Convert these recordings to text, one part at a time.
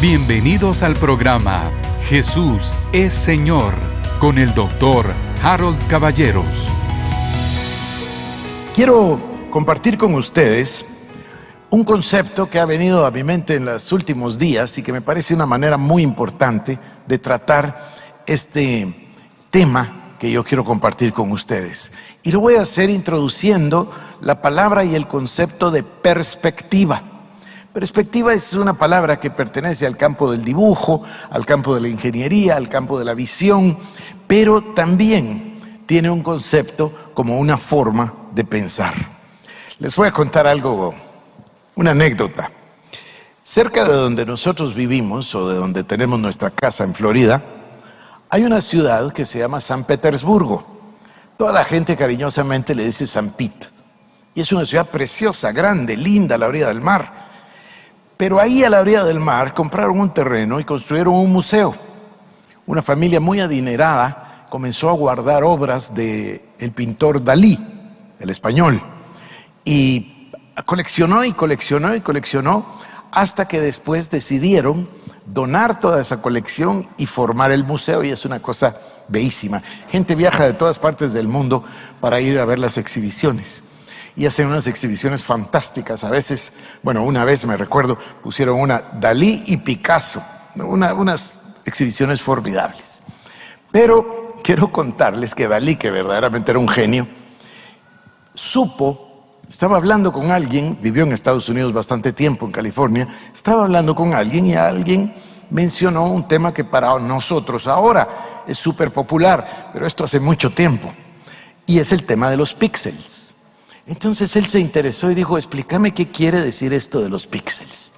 Bienvenidos al programa Jesús es Señor con el doctor Harold Caballeros. Quiero compartir con ustedes un concepto que ha venido a mi mente en los últimos días y que me parece una manera muy importante de tratar este tema que yo quiero compartir con ustedes. Y lo voy a hacer introduciendo la palabra y el concepto de perspectiva. Perspectiva es una palabra que pertenece al campo del dibujo, al campo de la ingeniería, al campo de la visión, pero también tiene un concepto como una forma de pensar. Les voy a contar algo, una anécdota. Cerca de donde nosotros vivimos o de donde tenemos nuestra casa en Florida, hay una ciudad que se llama San Petersburgo. Toda la gente cariñosamente le dice San Pete. Y es una ciudad preciosa, grande, linda a la orilla del mar. Pero ahí a la orilla del mar compraron un terreno y construyeron un museo. Una familia muy adinerada comenzó a guardar obras del el pintor Dalí, el español, y coleccionó y coleccionó y coleccionó hasta que después decidieron donar toda esa colección y formar el museo y es una cosa bellísima. Gente viaja de todas partes del mundo para ir a ver las exhibiciones y hacen unas exhibiciones fantásticas. A veces, bueno, una vez me recuerdo, pusieron una Dalí y Picasso, unas exhibiciones formidables. Pero quiero contarles que Dalí, que verdaderamente era un genio, supo, estaba hablando con alguien, vivió en Estados Unidos bastante tiempo, en California, estaba hablando con alguien y alguien mencionó un tema que para nosotros ahora es súper popular, pero esto hace mucho tiempo, y es el tema de los píxeles. Entonces él se interesó y dijo, explícame qué quiere decir esto de los píxeles.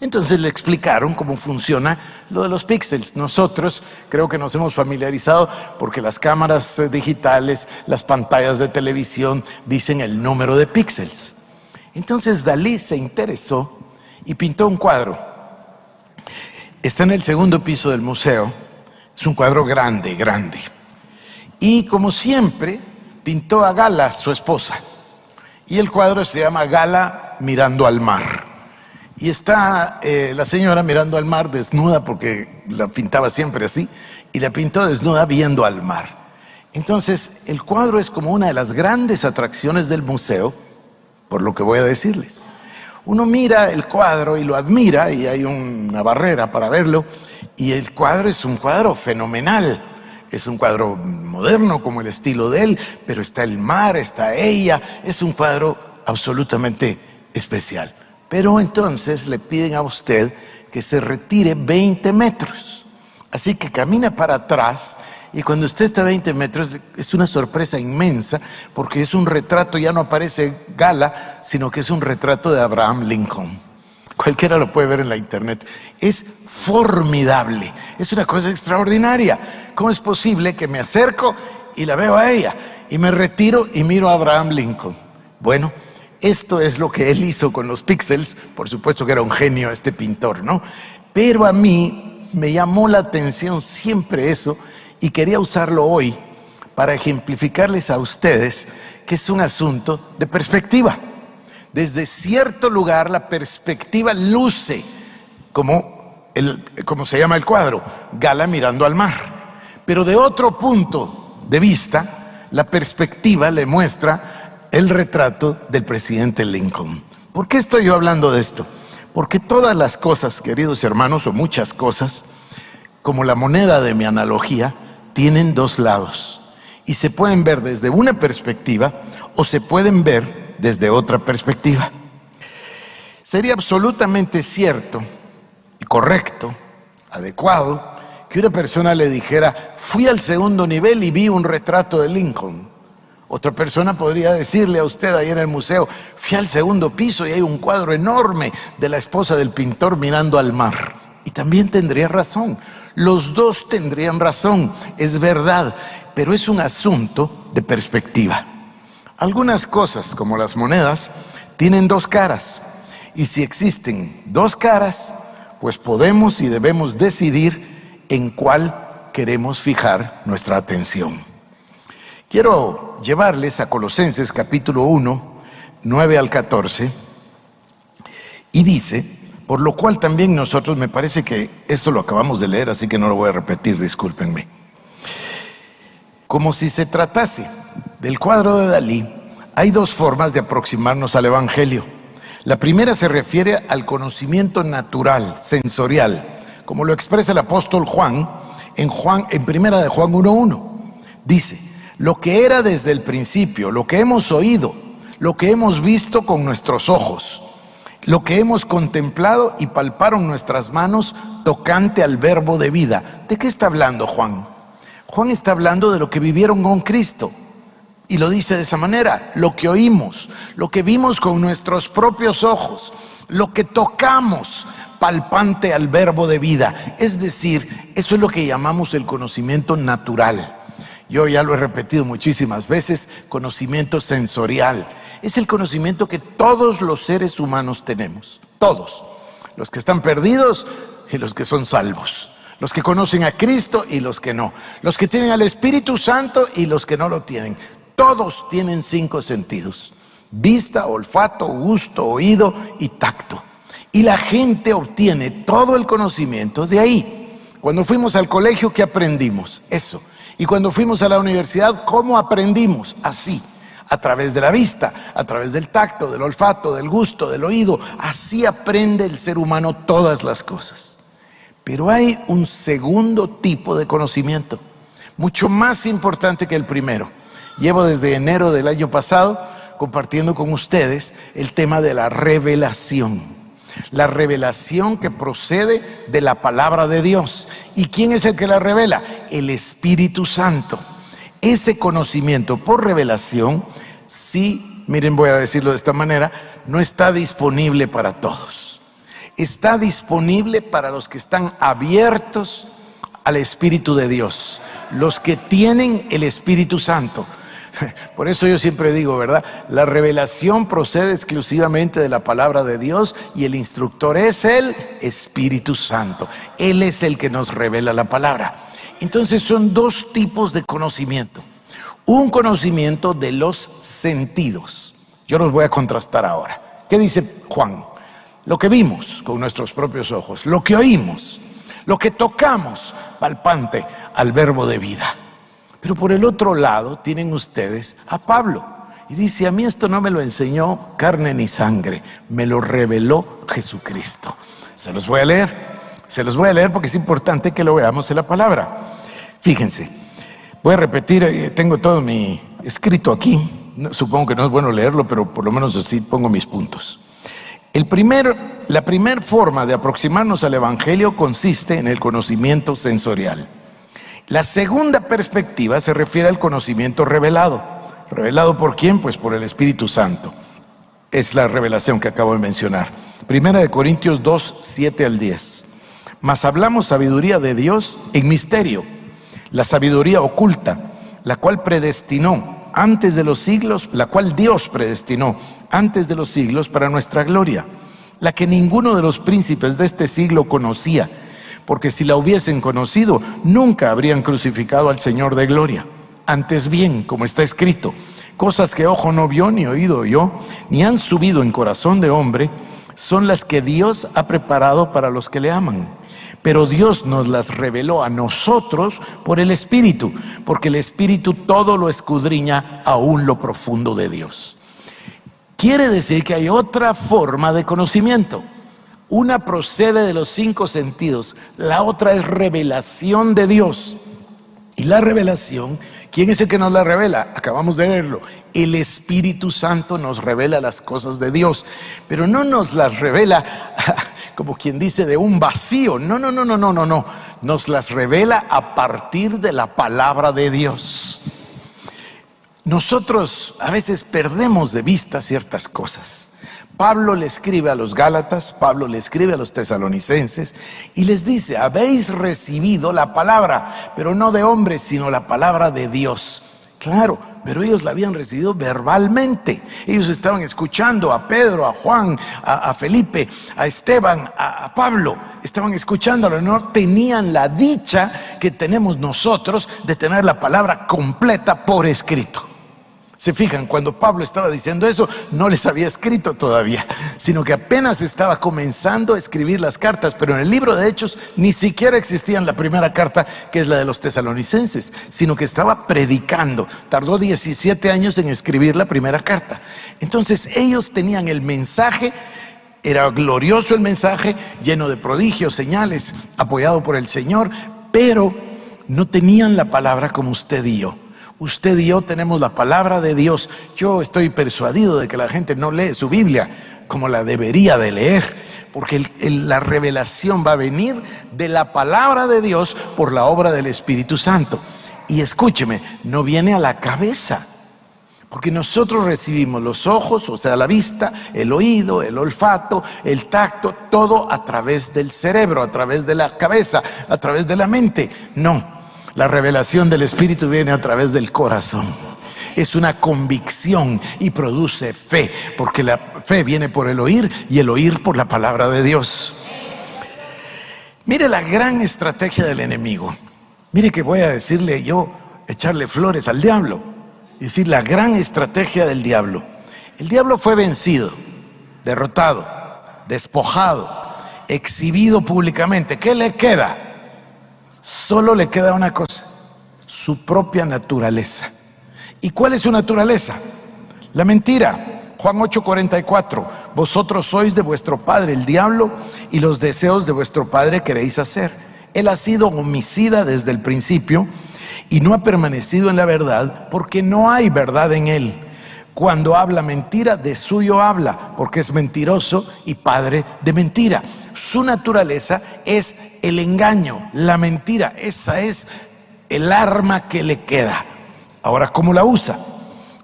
Entonces le explicaron cómo funciona lo de los píxeles. Nosotros creo que nos hemos familiarizado porque las cámaras eh, digitales, las pantallas de televisión dicen el número de píxeles. Entonces Dalí se interesó y pintó un cuadro. Está en el segundo piso del museo. Es un cuadro grande, grande. Y como siempre, pintó a Gala, su esposa. Y el cuadro se llama Gala mirando al mar. Y está eh, la señora mirando al mar desnuda porque la pintaba siempre así, y la pintó desnuda viendo al mar. Entonces, el cuadro es como una de las grandes atracciones del museo, por lo que voy a decirles. Uno mira el cuadro y lo admira, y hay una barrera para verlo, y el cuadro es un cuadro fenomenal es un cuadro moderno como el estilo de él, pero está el mar, está ella, es un cuadro absolutamente especial. Pero entonces le piden a usted que se retire 20 metros. Así que camina para atrás y cuando usted está a 20 metros es una sorpresa inmensa porque es un retrato, ya no aparece Gala, sino que es un retrato de Abraham Lincoln. Cualquiera lo puede ver en la internet. Es formidable, es una cosa extraordinaria. ¿Cómo es posible que me acerco y la veo a ella y me retiro y miro a Abraham Lincoln? Bueno, esto es lo que él hizo con los píxeles, por supuesto que era un genio este pintor, ¿no? Pero a mí me llamó la atención siempre eso y quería usarlo hoy para ejemplificarles a ustedes que es un asunto de perspectiva. Desde cierto lugar la perspectiva luce como, el, como se llama el cuadro, Gala mirando al mar. Pero de otro punto de vista, la perspectiva le muestra el retrato del presidente Lincoln. ¿Por qué estoy yo hablando de esto? Porque todas las cosas, queridos hermanos, o muchas cosas, como la moneda de mi analogía, tienen dos lados. Y se pueden ver desde una perspectiva o se pueden ver desde otra perspectiva. Sería absolutamente cierto, correcto, adecuado, que una persona le dijera, fui al segundo nivel y vi un retrato de Lincoln. Otra persona podría decirle a usted ahí en el museo, fui al segundo piso y hay un cuadro enorme de la esposa del pintor mirando al mar. Y también tendría razón. Los dos tendrían razón, es verdad, pero es un asunto de perspectiva. Algunas cosas, como las monedas, tienen dos caras. Y si existen dos caras, pues podemos y debemos decidir en cuál queremos fijar nuestra atención. Quiero llevarles a Colosenses capítulo 1, 9 al 14, y dice, por lo cual también nosotros, me parece que esto lo acabamos de leer, así que no lo voy a repetir, discúlpenme. Como si se tratase del cuadro de Dalí, hay dos formas de aproximarnos al Evangelio. La primera se refiere al conocimiento natural, sensorial, como lo expresa el apóstol Juan en Juan en primera de Juan 1:1. Dice, lo que era desde el principio, lo que hemos oído, lo que hemos visto con nuestros ojos, lo que hemos contemplado y palparon nuestras manos tocante al verbo de vida. ¿De qué está hablando Juan? Juan está hablando de lo que vivieron con Cristo. Y lo dice de esa manera, lo que oímos, lo que vimos con nuestros propios ojos, lo que tocamos palpante al verbo de vida. Es decir, eso es lo que llamamos el conocimiento natural. Yo ya lo he repetido muchísimas veces, conocimiento sensorial. Es el conocimiento que todos los seres humanos tenemos, todos, los que están perdidos y los que son salvos los que conocen a Cristo y los que no, los que tienen al Espíritu Santo y los que no lo tienen. Todos tienen cinco sentidos, vista, olfato, gusto, oído y tacto. Y la gente obtiene todo el conocimiento de ahí. Cuando fuimos al colegio, ¿qué aprendimos? Eso. Y cuando fuimos a la universidad, ¿cómo aprendimos? Así, a través de la vista, a través del tacto, del olfato, del gusto, del oído. Así aprende el ser humano todas las cosas. Pero hay un segundo tipo de conocimiento, mucho más importante que el primero Llevo desde enero del año pasado compartiendo con ustedes el tema de la revelación. La revelación que procede de la palabra de Dios. ¿Y quién es el que la revela? El Espíritu Santo. Ese conocimiento por revelación, sí, miren, voy a decirlo de esta manera, no está disponible para todos. Está disponible para los que están abiertos al Espíritu de Dios, los que tienen el Espíritu Santo Por eso yo siempre digo, ¿verdad? La revelación procede exclusivamente de la palabra de Dios y el instructor es el Espíritu Santo. Él es el que nos revela la palabra. Entonces son dos tipos de conocimiento. Un conocimiento de los sentidos. Yo los voy a contrastar ahora. ¿Qué dice Juan? Lo que vimos con nuestros propios ojos, lo que oímos, lo que tocamos palpante al verbo de vida. Pero por el otro lado tienen ustedes a Pablo. Y dice, a mí esto no me lo enseñó carne ni sangre, me lo reveló Jesucristo. Se los voy a leer, se los voy a leer porque es importante que lo veamos en la palabra. Fíjense, voy a repetir, eh, tengo todo mi escrito aquí, supongo que no es bueno leerlo, pero por lo menos así pongo mis puntos. El primer, la primera forma de aproximarnos al Evangelio consiste en el conocimiento sensorial. La segunda perspectiva se refiere al conocimiento revelado. ¿Revelado por quién? Pues por el Espíritu Santo. Es la revelación que acabo de mencionar. Primera de Corintios 2, 7 al 10. Mas hablamos sabiduría de Dios en misterio, la sabiduría oculta, la cual predestinó antes de los siglos, la cual Dios predestinó antes de los siglos para nuestra gloria, la que ninguno de los príncipes de este siglo conocía porque si la hubiesen conocido, nunca habrían crucificado al Señor de gloria. Antes bien, como está escrito, cosas que ojo no vio, ni oído oyó, ni han subido en corazón de hombre, son las que Dios ha preparado para los que le aman. Pero Dios nos las reveló a nosotros por el Espíritu, porque el Espíritu todo lo escudriña aún lo profundo de Dios. Quiere decir que hay otra forma de conocimiento. Una procede de los cinco sentidos, la otra es revelación de Dios. Y la revelación, ¿quién es el que nos la revela? Acabamos de leerlo. El Espíritu Santo nos revela las cosas de Dios, pero no nos las revela como quien dice de un vacío. No, no, no, no, no, no, no. Nos las revela a partir de la palabra de Dios. Nosotros a veces perdemos de vista ciertas cosas. Pablo le escribe a los Gálatas, Pablo le escribe a los tesalonicenses y les dice, habéis recibido la palabra, pero no de hombres, sino la palabra de Dios. Claro, pero ellos la habían recibido verbalmente. Ellos estaban escuchando a Pedro, a Juan, a, Felipe, a Esteban, a, a Pablo. Estaban escuchándolo, no tenían la dicha que tenemos nosotros de tener la palabra completa por escrito. Se fijan, cuando Pablo estaba diciendo eso, no les había escrito todavía, sino que apenas estaba comenzando a escribir las cartas, pero en el libro de Hechos ni siquiera existía la primera carta, que es la de los tesalonicenses, sino que estaba predicando. Tardó 17 años en escribir la primera carta. Entonces ellos tenían el mensaje, era glorioso el mensaje, lleno de prodigios, señales, apoyado por el Señor, pero no tenían la palabra como usted y yo. Usted y yo tenemos la palabra de Dios. Yo estoy persuadido de que la gente no lee su Biblia como la debería de leer, porque la revelación va a venir de la palabra de Dios por la obra del Espíritu Santo. Y escúcheme, no viene a la cabeza. Porque nosotros recibimos los ojos, o sea, la vista, el oído, el olfato, el tacto, todo a través del cerebro, a través de la cabeza, a través de la mente. No, la revelación del Espíritu viene a través del corazón. Es una convicción y produce fe, porque la fe viene por el oír y el oír por la palabra de Dios. Mire la gran estrategia del enemigo. Mire que voy a decirle yo, echarle flores al diablo. Es decir, la gran estrategia del diablo. El diablo fue vencido, derrotado, despojado, exhibido públicamente. ¿Qué le queda? Solo le queda una cosa, su propia naturaleza. ¿Y cuál es su naturaleza? La mentira. Juan 8:44, vosotros sois de vuestro padre el diablo y los deseos de vuestro padre queréis hacer. Él ha sido homicida desde el principio y no ha permanecido en la verdad porque no hay verdad en él. Cuando habla mentira, de suyo habla, porque es mentiroso y padre de mentira su naturaleza es el engaño, la mentira. Esa es el arma que le queda. Ahora, ¿cómo la usa?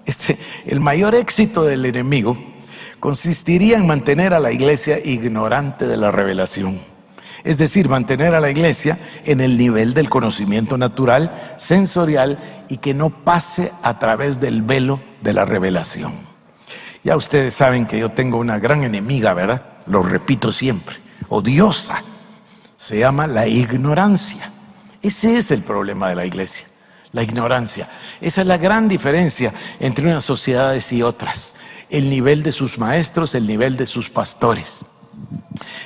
Este, el mayor éxito del enemigo consistiría en mantener a la iglesia ignorante de la revelación. Es decir, mantener a la iglesia en el nivel del conocimiento natural, sensorial y que no pase a través del velo de la revelación. Ya ustedes saben que yo tengo una gran enemiga, ¿verdad? Lo repito siempre odiosa. Se llama la ignorancia. Ese es el problema de la iglesia, la ignorancia. Esa es la gran diferencia entre unas sociedades y otras. El nivel de sus maestros, el nivel de sus pastores.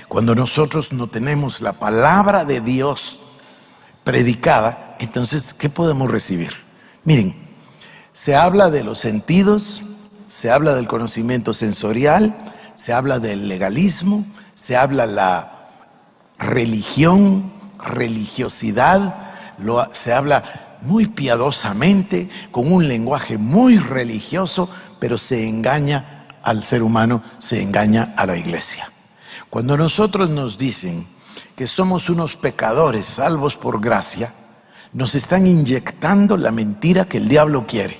Cuando nosotros no tenemos la palabra de Dios predicada, entonces, ¿qué podemos recibir? Miren, se habla de los sentidos, se habla del conocimiento sensorial, se habla del legalismo, se habla la religión, religiosidad, se habla muy piadosamente, con un lenguaje muy religioso, pero se engaña al ser humano, se engaña a la iglesia. Cuando nosotros nos dicen que somos unos pecadores salvos por gracia, nos están inyectando la mentira que el diablo quiere.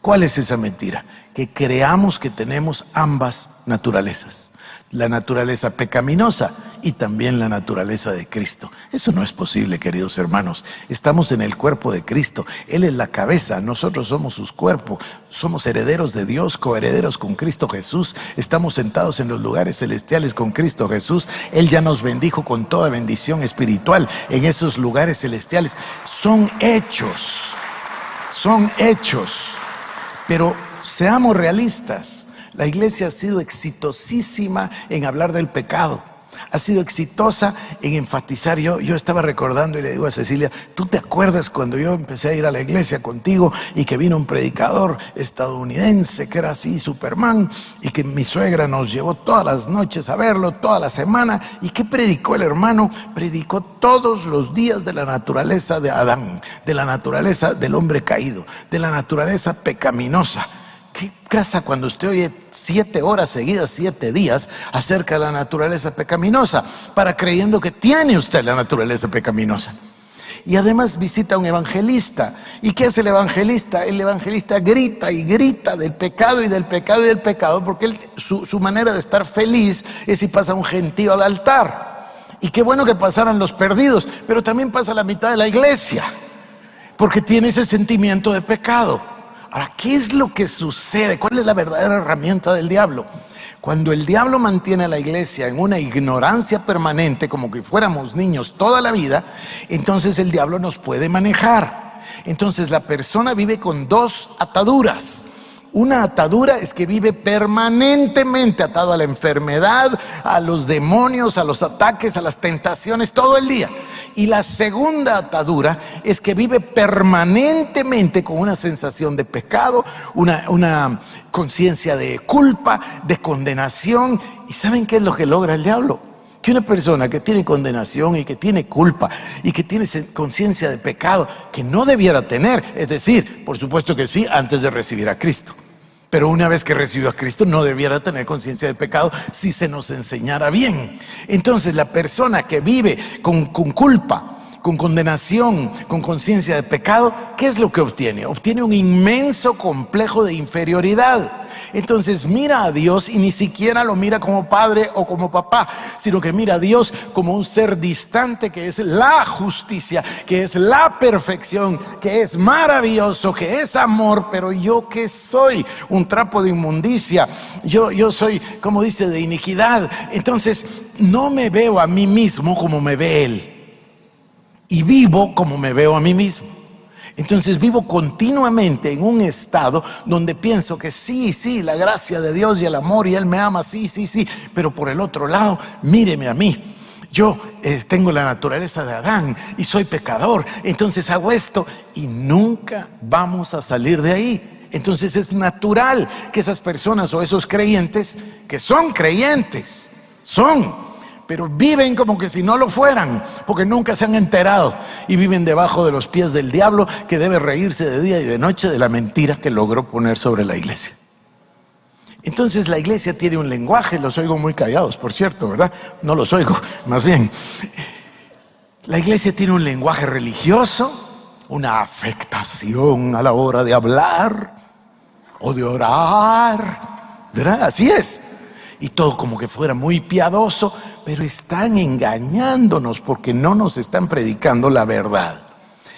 ¿Cuál es esa mentira? Que creamos que tenemos ambas naturalezas la naturaleza pecaminosa y también la naturaleza de Cristo. Eso no es posible, queridos hermanos. Estamos en el cuerpo de Cristo. Él es la cabeza, nosotros somos sus cuerpos. Somos herederos de Dios, coherederos con Cristo Jesús. Estamos sentados en los lugares celestiales con Cristo Jesús. Él ya nos bendijo con toda bendición espiritual en esos lugares celestiales. Son hechos, son hechos. Pero seamos realistas. La iglesia ha sido exitosísima en hablar del pecado. Ha sido exitosa en enfatizar. Yo, yo estaba recordando y le digo a Cecilia, ¿tú te acuerdas cuando yo empecé a ir a la iglesia contigo y que vino un predicador estadounidense que era así, Superman, y que mi suegra nos llevó todas las noches a verlo, toda la semana? ¿Y qué predicó el hermano? Predicó todos los días de la naturaleza de Adán, de la naturaleza del hombre caído, de la naturaleza pecaminosa ¿Qué pasa cuando usted oye siete horas seguidas, siete días, acerca de la naturaleza pecaminosa, para creyendo que tiene usted la naturaleza pecaminosa? Y además visita a un evangelista. ¿Y qué hace el evangelista? El evangelista grita y grita del pecado y del pecado y del pecado, porque su, su manera de estar feliz es si pasa un gentío al altar. Y qué bueno que pasaran los perdidos, pero también pasa la mitad de la iglesia, porque tiene ese sentimiento de pecado. Ahora, ¿qué es lo que sucede? ¿Cuál es la verdadera herramienta del diablo? Cuando el diablo mantiene a la iglesia en una ignorancia permanente, como que fuéramos niños toda la vida, entonces el diablo nos puede manejar. Entonces la persona vive con dos ataduras. Una atadura es que vive permanentemente atado a la enfermedad, a los demonios, a los ataques, a las tentaciones, todo el día. Y la segunda atadura es que vive permanentemente con una sensación de pecado, una, conciencia de culpa, de condenación. ¿Y saben qué es lo que logra el diablo? Que una persona que tiene condenación y que tiene culpa y que tiene conciencia de pecado que no debiera tener, es decir, por supuesto que sí, antes de recibir a Cristo. Pero una vez que recibió a Cristo no debiera tener conciencia de pecado si se nos enseñara bien. Entonces la persona que vive con, con culpa, con condenación, con conciencia de pecado, ¿qué es lo que obtiene? Obtiene un inmenso complejo de inferioridad. Entonces mira a Dios y ni siquiera lo mira como padre o como papá, sino que mira a Dios como un ser distante que es la justicia, que es la perfección, que es maravilloso, que es amor, pero yo que soy un trapo de inmundicia, yo, yo soy, como dice, de iniquidad. Entonces no me veo a mí mismo como me ve Él y vivo como me veo a mí mismo. Entonces vivo continuamente en un estado donde pienso que sí, sí, la gracia de Dios y el amor y Él me ama, sí, sí, sí, pero por el otro lado, míreme a mí. Yo eh, tengo la naturaleza de Adán y soy pecador, entonces hago esto y nunca vamos a salir de ahí. Entonces es natural que esas personas o esos creyentes, que son creyentes, son pero viven como que si no lo fueran, porque nunca se han enterado y viven debajo de los pies del diablo que debe reírse de día y de noche de la mentira que logró poner sobre la iglesia. Entonces la iglesia tiene un lenguaje, los oigo muy callados, por cierto, ¿verdad? No los oigo, más bien. La iglesia tiene un lenguaje religioso, una afectación a la hora de hablar o de orar, ¿verdad? Así es. Y todo como que fuera muy piadoso, pero están engañándonos porque no nos están predicando la verdad.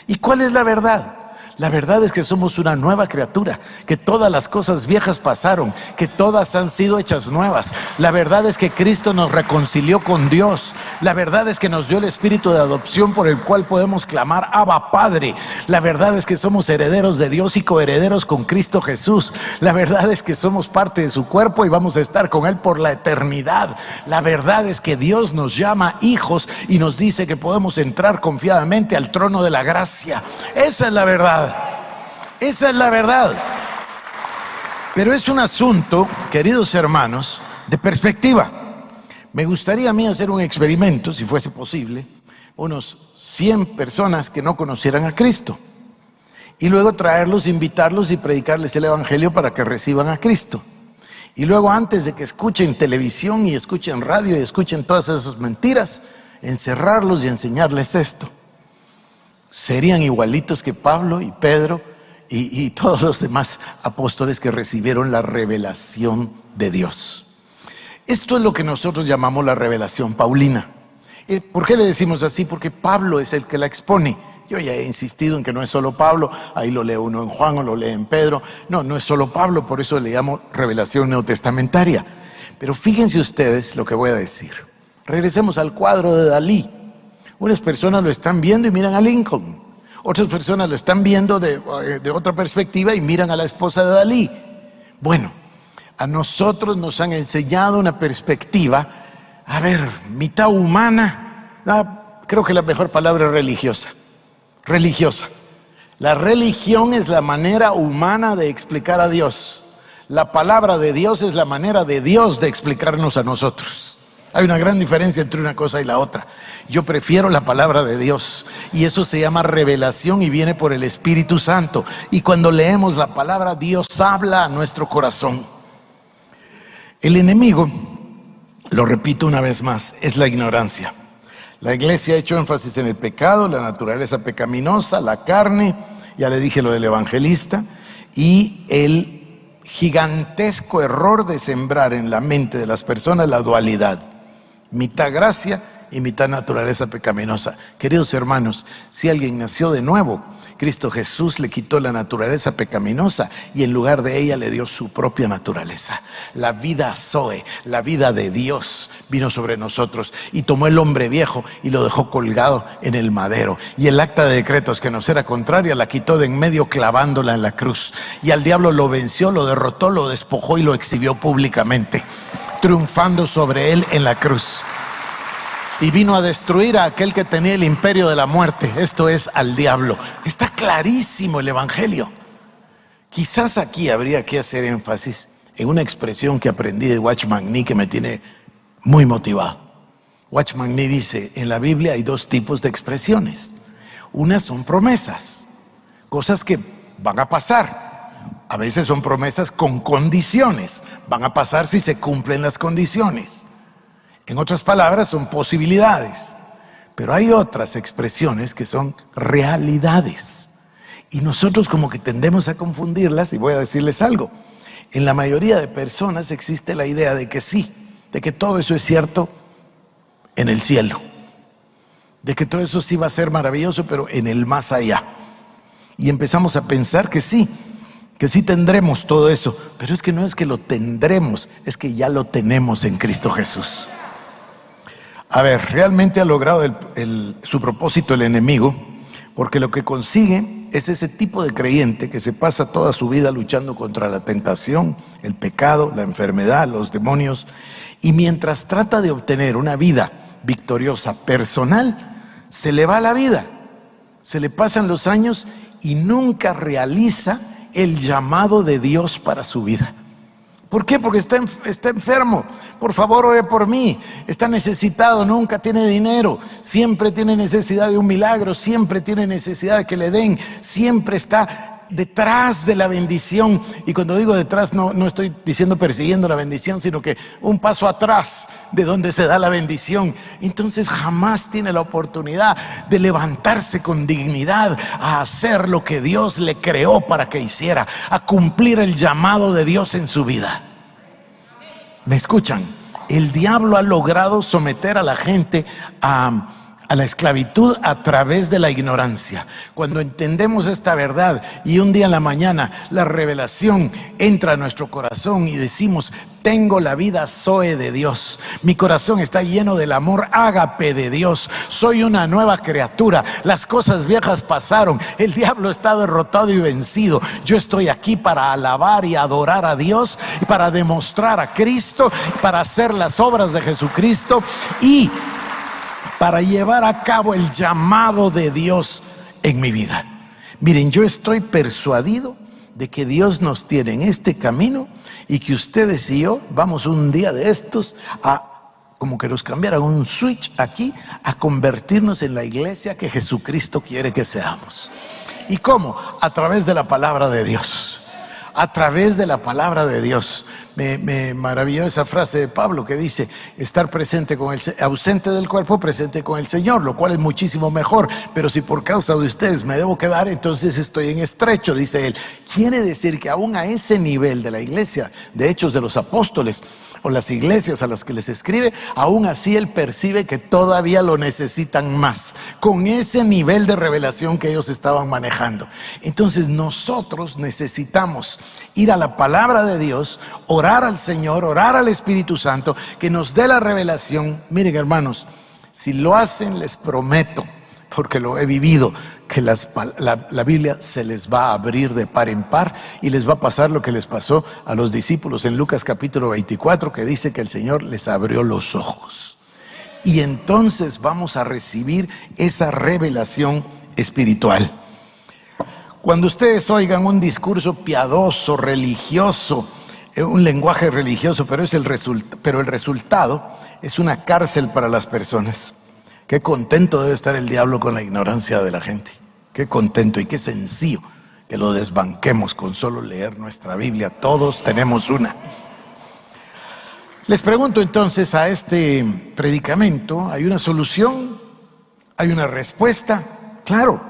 ¿Y cuál es la verdad? La verdad es que somos una nueva criatura, que todas las cosas viejas pasaron, que todas han sido hechas nuevas. La verdad es que Cristo nos reconcilió con Dios. La verdad es que nos dio el espíritu de adopción por el cual podemos clamar Abba Padre. La verdad es que somos herederos de Dios y coherederos con Cristo Jesús. La verdad es que somos parte de su cuerpo y vamos a estar con Él por la eternidad. La verdad es que Dios nos llama hijos y nos dice que podemos entrar confiadamente al trono de la gracia. Esa es la verdad. Esa es la verdad. Pero es un asunto, queridos hermanos, de perspectiva. Me gustaría a mí hacer un experimento, si fuese posible, unos 100 personas que no conocieran a Cristo. Y luego traerlos, invitarlos y predicarles el Evangelio para que reciban a Cristo. Y luego antes de que escuchen televisión y escuchen radio y escuchen todas esas mentiras, encerrarlos y enseñarles esto serían igualitos que Pablo y Pedro y, todos los demás apóstoles que recibieron la revelación de Dios. Esto es lo que nosotros llamamos la revelación paulina. Eh, ¿Por qué le decimos así? Porque Pablo es el que la expone. Yo ya he insistido en que no es solo Pablo, ahí lo lee uno en Juan o lo lee en Pedro. No, no es solo Pablo, por eso le llamo revelación neotestamentaria. Pero fíjense ustedes lo que voy a decir. Regresemos al cuadro de Dalí. Unas personas lo están viendo y miran a Lincoln. Otras personas lo están viendo de, eh, otra perspectiva y miran a la esposa de Dalí. Bueno, a nosotros nos han enseñado una perspectiva, a ver, mitad humana, creo que la mejor palabra es religiosa, religiosa. La religión es la manera humana de explicar a Dios. La palabra de Dios es la manera de Dios de explicarnos a nosotros. Hay una gran diferencia entre una cosa y la otra. Yo prefiero la palabra de Dios y eso se llama revelación y viene por el Espíritu Santo. Y cuando leemos la palabra, Dios habla a nuestro corazón. El enemigo, lo repito una vez más, es la ignorancia. La iglesia ha hecho énfasis en el pecado, la naturaleza pecaminosa, la carne, ya le dije lo del evangelista, y el gigantesco error de sembrar en la mente de las personas la dualidad mitad gracia y mitad naturaleza pecaminosa. Queridos hermanos, si alguien nació de nuevo, Cristo Jesús le quitó la naturaleza pecaminosa y en lugar de ella le dio su propia naturaleza. La vida Zoe, la vida de Dios vino sobre nosotros y tomó el hombre viejo y lo dejó colgado en el madero. Y el acta de decretos que nos era contraria la quitó de en medio clavándola en la cruz. Y al diablo lo venció, lo derrotó, lo despojó y lo exhibió públicamente, triunfando sobre él en la cruz y vino a destruir a aquel que tenía el imperio de la muerte, esto es al diablo. Está clarísimo el Evangelio. Quizás aquí habría que hacer énfasis en una expresión que aprendí de Watchman Nee que me tiene muy motivado. Watchman Nee dice, en la Biblia hay dos tipos de expresiones. Unas son promesas, cosas que van a pasar. A veces son promesas con condiciones, van a pasar si se cumplen las condiciones. En otras palabras, son posibilidades. Pero hay otras expresiones que son realidades. Y nosotros como que tendemos a confundirlas y voy a decirles algo. En la mayoría de personas existe la idea de que sí, de que todo eso es cierto en el cielo. De que todo eso sí va a ser maravilloso, pero en el más allá. Y empezamos a pensar que sí, que sí tendremos todo eso. Pero es que no es que lo tendremos, es que ya lo tenemos en Cristo Jesús. A ver, realmente ha logrado su propósito el enemigo, porque lo que consigue es ese tipo de creyente que se pasa toda su vida luchando contra la tentación, el pecado, la enfermedad, los demonios, y mientras trata de obtener una vida victoriosa personal, se le va la vida, se le pasan los años y nunca realiza el llamado de Dios para su vida. ¿Por qué? Porque está, está enfermo. Por favor, ore por mí. Está necesitado, nunca tiene dinero. Siempre tiene necesidad de un milagro. Siempre tiene necesidad de que le den. Siempre está detrás de la bendición. Y cuando digo detrás, no, no estoy diciendo persiguiendo la bendición, sino que un paso atrás de donde se da la bendición. Entonces jamás tiene la oportunidad de levantarse con dignidad a hacer lo que Dios le creó para que hiciera, a cumplir el llamado de Dios en su vida. ¿Me escuchan? El diablo ha logrado someter a la gente a, la esclavitud a través de la ignorancia. Cuando entendemos esta verdad y un día en la mañana la revelación entra a nuestro corazón y decimos, tengo la vida Zoe de Dios. Mi corazón está lleno del amor ágape de Dios. Soy una nueva criatura. Las cosas viejas pasaron. El diablo está derrotado y vencido. Yo estoy aquí para alabar y adorar a Dios y para demostrar a Cristo, para hacer las obras de Jesucristo y para llevar a cabo el llamado de Dios en mi vida. Miren, yo estoy persuadido de que Dios nos tiene en este camino y que ustedes y yo vamos un día de estos a como que nos cambiaran un switch aquí a convertirnos en la iglesia que Jesucristo quiere que seamos. ¿Y cómo? A través de la palabra de Dios. A través de la palabra de Dios. Me, maravilló esa frase de Pablo que dice, estar presente con el, ausente del cuerpo, presente con el Señor, lo cual es muchísimo mejor, pero si por causa de ustedes me debo quedar, entonces estoy en estrecho, dice él. Quiere decir que aún a ese nivel de la iglesia, de hechos de los apóstoles, o las iglesias a las que les escribe, aún así él percibe que todavía lo necesitan más, con ese nivel de revelación que ellos estaban manejando. Entonces nosotros necesitamos ir a la palabra de Dios, orar al Señor, orar al Espíritu Santo, que nos dé la revelación. Miren hermanos, si lo hacen les prometo, porque lo he vivido, que la, Biblia se les va a abrir de par en par y les va a pasar lo que les pasó a los discípulos en Lucas capítulo 24, que dice que el Señor les abrió los ojos. Y entonces vamos a recibir esa revelación espiritual. Cuando ustedes oigan un discurso piadoso, religioso, eh, un lenguaje religioso, pero, es el pero el resultado es una cárcel para las personas. Qué contento debe estar el diablo con la ignorancia de la gente. Qué contento y qué sencillo que lo desbanquemos con solo leer nuestra Biblia. Todos tenemos una. Les pregunto entonces a este predicamento, ¿hay una solución? ¿Hay una respuesta? Claro,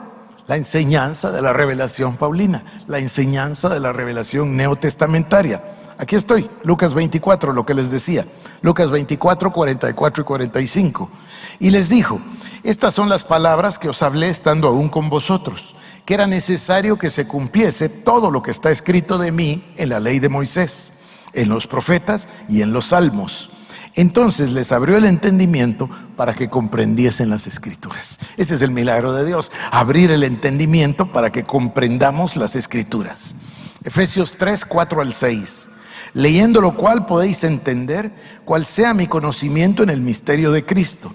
la enseñanza de la revelación paulina, la enseñanza de la revelación neotestamentaria. Aquí estoy, Lucas 24, lo que les decía. Lucas 24, 44 y 45. Y les dijo, estas son las palabras que os hablé estando aún con vosotros, que era necesario que se cumpliese todo lo que está escrito de mí en la ley de Moisés, en los profetas y en los salmos. Entonces les abrió el entendimiento para que comprendiesen las escrituras. Ese es el milagro de Dios, abrir el entendimiento para que comprendamos las escrituras. Efesios 3, 4 al 6. Leyendo lo cual podéis entender cuál sea mi conocimiento en el misterio de Cristo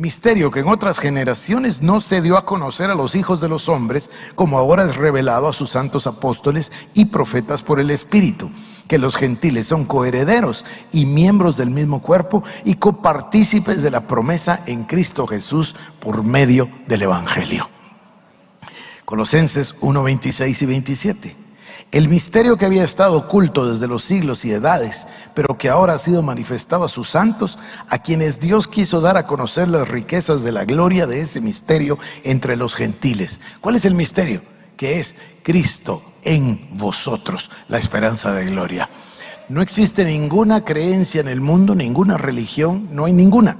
misterio que en otras generaciones no se dio a conocer a los hijos de los hombres, como ahora es revelado a sus santos apóstoles y profetas por el Espíritu, que los gentiles son coherederos y miembros del mismo cuerpo y copartícipes de la promesa en Cristo Jesús por medio del Evangelio. Colosenses 1, 26 y 27. El misterio que había estado oculto desde los siglos y edades, pero que ahora ha sido manifestado a sus santos, a quienes Dios quiso dar a conocer las riquezas de la gloria de ese misterio entre los gentiles. ¿Cuál es el misterio? Que es Cristo en vosotros, la esperanza de gloria. No existe ninguna creencia en el mundo, ninguna religión, no hay ninguna,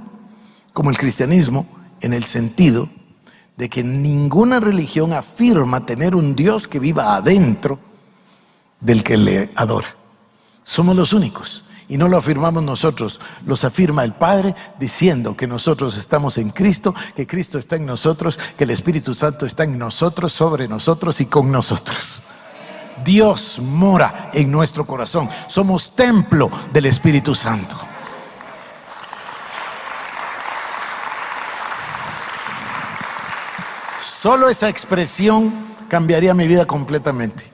como el cristianismo, en el sentido de que ninguna religión afirma tener un Dios que viva adentro del que le adora. Somos los únicos. Y no lo afirmamos nosotros, los afirma el Padre diciendo que nosotros estamos en Cristo, que Cristo está en nosotros, que el Espíritu Santo está en nosotros, sobre nosotros y con nosotros. Dios mora en nuestro corazón. Somos templo del Espíritu Santo. Solo esa expresión cambiaría mi vida completamente.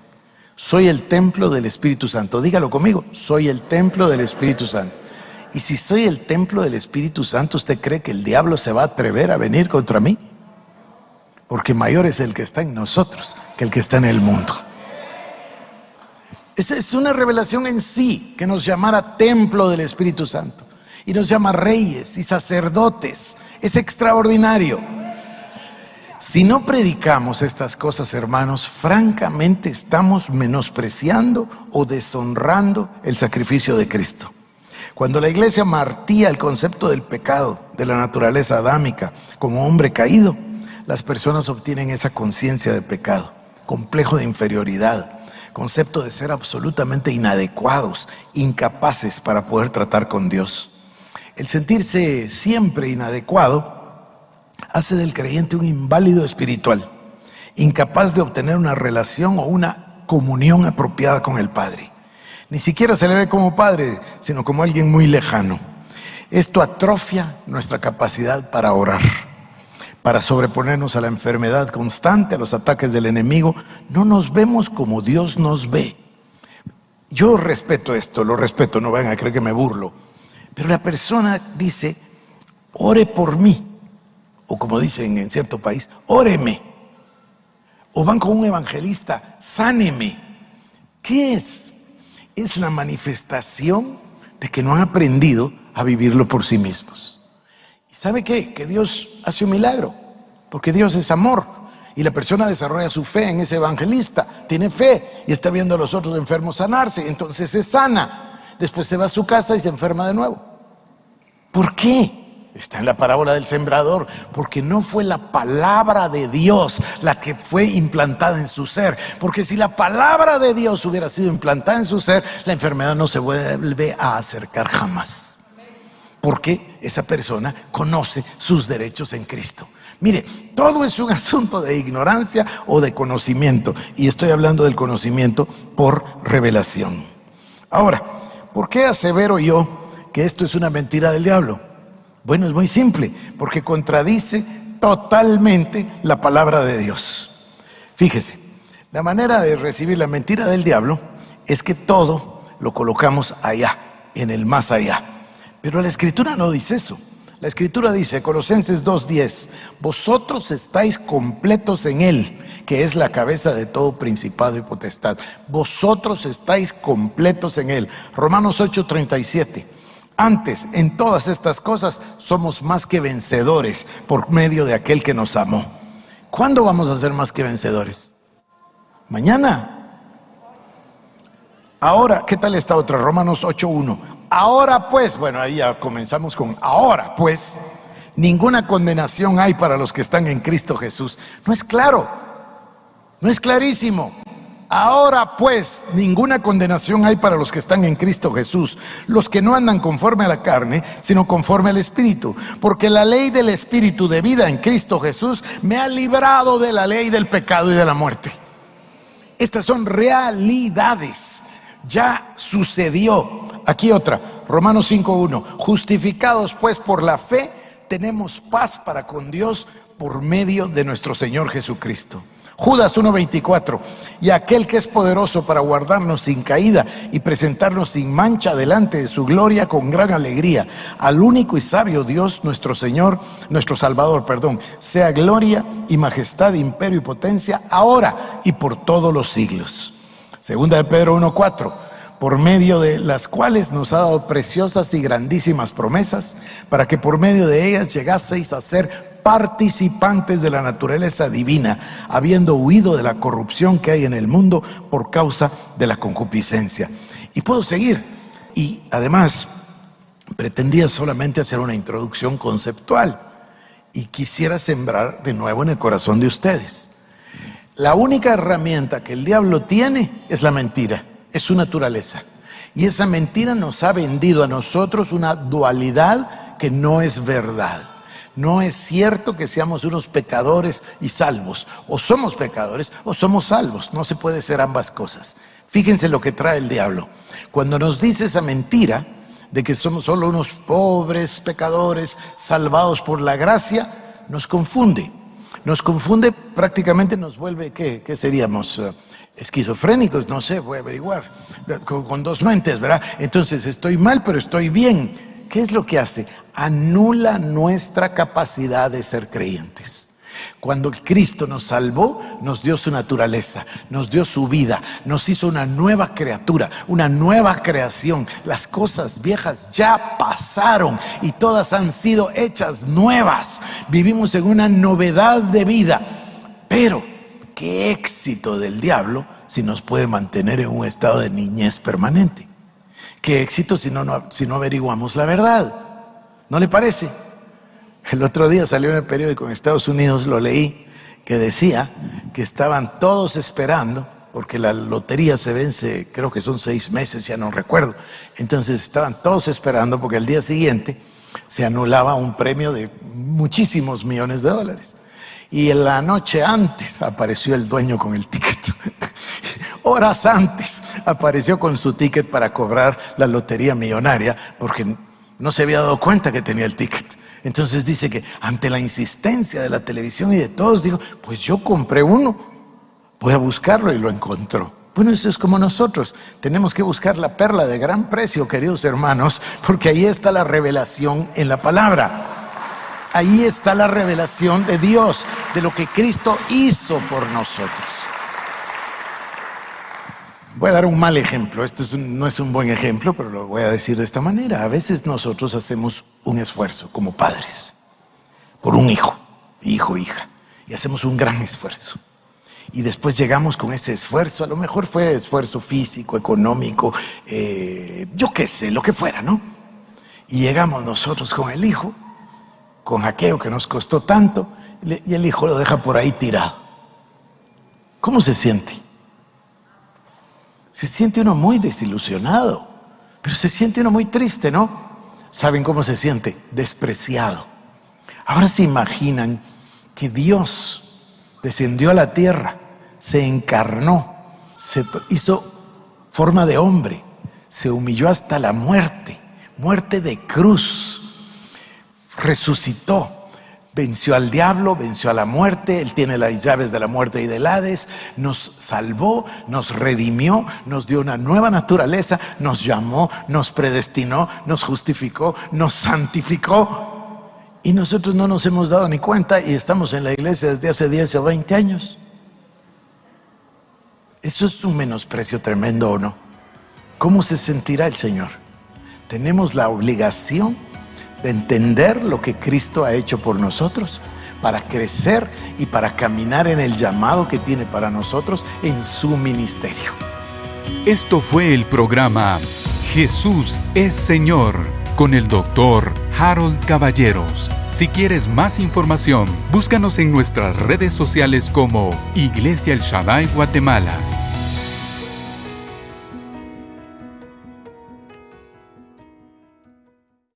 Soy el templo del Espíritu Santo. Dígalo conmigo, soy el templo del Espíritu Santo. Y si soy el templo del Espíritu Santo, ¿usted cree que el diablo se va a atrever a venir contra mí? Porque mayor es el que está en nosotros que el que está en el mundo. Esa es una revelación en sí que nos llamara templo del Espíritu Santo y nos llama reyes y sacerdotes. Es extraordinario. Si no predicamos estas cosas, hermanos, francamente estamos menospreciando o deshonrando el sacrificio de Cristo. Cuando la iglesia martía el concepto del pecado, de la naturaleza adámica, como hombre caído, las personas obtienen esa conciencia de pecado, complejo de inferioridad, concepto de ser absolutamente inadecuados, incapaces para poder tratar con Dios. El sentirse siempre inadecuado hace del creyente un inválido espiritual, incapaz de obtener una relación o una comunión apropiada con el Padre. Ni siquiera se le ve como Padre, sino como alguien muy lejano. Esto atrofia nuestra capacidad para orar, para sobreponernos a la enfermedad constante, a los ataques del enemigo. No nos vemos como Dios nos ve. Yo respeto esto, lo respeto, no vayan a creer que me burlo. Pero la persona dice, ore por mí o como dicen en cierto país, óreme. O van con un evangelista, sáneme. ¿Qué es? Es la manifestación de que no han aprendido a vivirlo por sí mismos. ¿Y sabe qué? Que Dios hace un milagro, porque Dios es amor. Y la persona desarrolla su fe en ese evangelista, tiene fe y está viendo a los otros enfermos sanarse, entonces se sana. Después se va a su casa y se enferma de nuevo. ¿Por qué? Está en la parábola del sembrador, porque no fue la palabra de Dios la que fue implantada en su ser. Porque si la palabra de Dios hubiera sido implantada en su ser, la enfermedad no se vuelve a acercar jamás. Porque esa persona conoce sus derechos en Cristo. Mire, todo es un asunto de ignorancia o de conocimiento. Y estoy hablando del conocimiento por revelación. Ahora, ¿por qué asevero yo que esto es una mentira del diablo? Bueno, es muy simple, porque contradice totalmente la palabra de Dios. Fíjese, la manera de recibir la mentira del diablo es que todo lo colocamos allá, en el más allá. Pero la escritura no dice eso. La escritura dice, Colosenses 2.10, vosotros estáis completos en Él, que es la cabeza de todo principado y potestad. Vosotros estáis completos en Él. Romanos 8.37. Antes, en todas estas cosas, somos más que vencedores por medio de aquel que nos amó. ¿Cuándo vamos a ser más que vencedores? Mañana. Ahora, ¿qué tal está otra? Romanos 8.1. Ahora pues, bueno, ahí ya comenzamos con ahora pues, ninguna condenación hay para los que están en Cristo Jesús. ¿No es claro? ¿No es clarísimo? Ahora pues, ninguna condenación hay para los que están en Cristo Jesús, los que no andan conforme a la carne, sino conforme al Espíritu. Porque la ley del Espíritu de vida en Cristo Jesús me ha librado de la ley del pecado y de la muerte. Estas son realidades. Ya sucedió. Aquí otra, Romanos 5.1. Justificados pues por la fe, tenemos paz para con Dios por medio de nuestro Señor Jesucristo. Judas 1.24, y aquel que es poderoso para guardarnos sin caída y presentarnos sin mancha delante de su gloria con gran alegría, al único y sabio Dios, nuestro Señor, nuestro Salvador, perdón, sea gloria y majestad, imperio y potencia, ahora y por todos los siglos. Segunda de Pedro 1.4 por medio de las cuales nos ha dado preciosas y grandísimas promesas, para que por medio de ellas llegaseis a ser participantes de la naturaleza divina, habiendo huido de la corrupción que hay en el mundo por causa de la concupiscencia. Y puedo seguir. Y además, pretendía solamente hacer una introducción conceptual y quisiera sembrar de nuevo en el corazón de ustedes. La única herramienta que el diablo tiene es la mentira, es su naturaleza. Y esa mentira nos ha vendido a nosotros una dualidad que no es verdad. No es cierto que seamos unos pecadores y salvos. O somos pecadores o somos salvos. No se puede ser ambas cosas. Fíjense lo que trae el diablo. Cuando nos dice esa mentira de que somos solo unos pobres pecadores salvados por la gracia, nos confunde. Nos confunde, prácticamente nos vuelve, ¿qué, ¿Qué seríamos? Eh, esquizofrénicos, no sé, voy a averiguar. Con, con dos mentes, ¿verdad? Entonces, estoy mal, pero estoy bien. ¿Qué es lo que hace? Anula nuestra capacidad de ser creyentes. Cuando Cristo nos salvó, nos dio su naturaleza, nos dio su vida, nos hizo una nueva criatura, una nueva creación. Las cosas viejas ya pasaron y todas han sido hechas nuevas. Vivimos en una novedad de vida. Pero, qué éxito del diablo si nos puede mantener en un estado de niñez permanente. Qué éxito si no, si no averiguamos la verdad. ¿No le parece? El otro día salió en el periódico en Estados Unidos, lo leí, que decía que estaban todos esperando, porque la lotería se vence, creo que son seis meses, ya no recuerdo. Entonces estaban todos esperando porque al día siguiente se anulaba un premio de muchísimos millones de dólares. Y en la noche antes apareció el dueño con el ticket. Horas antes apareció con su ticket para cobrar la lotería millonaria porque no se había dado cuenta que tenía el ticket. Entonces dice que ante la insistencia de la televisión y de todos, dijo, pues yo compré uno, voy a buscarlo y lo encontró. Bueno, eso es como nosotros. Tenemos que buscar la perla de gran precio, queridos hermanos, porque ahí está la revelación en la palabra. Ahí está la revelación de Dios, de lo que Cristo hizo por nosotros. Voy a dar un mal ejemplo, este no es un buen ejemplo, pero lo voy a decir de esta manera. A veces nosotros hacemos un esfuerzo como padres por un hijo, hijo, hija, y hacemos un gran esfuerzo. Y después llegamos con ese esfuerzo, a lo mejor fue esfuerzo físico, económico, eh, yo qué sé, lo que fuera, ¿no? Y llegamos nosotros con el hijo con aquello que nos costó tanto y el hijo lo deja por ahí tirado. ¿Cómo se siente? Se siente uno muy desilusionado, pero se siente uno muy triste, ¿no? ¿Saben cómo se siente? Despreciado. Ahora se imaginan que Dios descendió a la tierra, se encarnó, se hizo forma de hombre, se humilló hasta la muerte, muerte de cruz resucitó, venció al diablo, venció a la muerte, Él tiene las llaves de la muerte y del Hades, nos salvó, nos redimió, nos dio una nueva naturaleza, nos llamó, nos predestinó, nos justificó, nos santificó. Y nosotros no nos hemos dado ni cuenta y estamos en la iglesia desde hace 10 o 20 años. Eso es un menosprecio tremendo o no. ¿Cómo se sentirá el Señor? Tenemos la obligación de entender lo que Cristo ha hecho por nosotros, para crecer y para caminar en el llamado que tiene para nosotros en su ministerio. Esto fue el programa Jesús es Señor con el doctor Harold Caballeros. Si quieres más información, búscanos en nuestras redes sociales como Iglesia El Shaddai Guatemala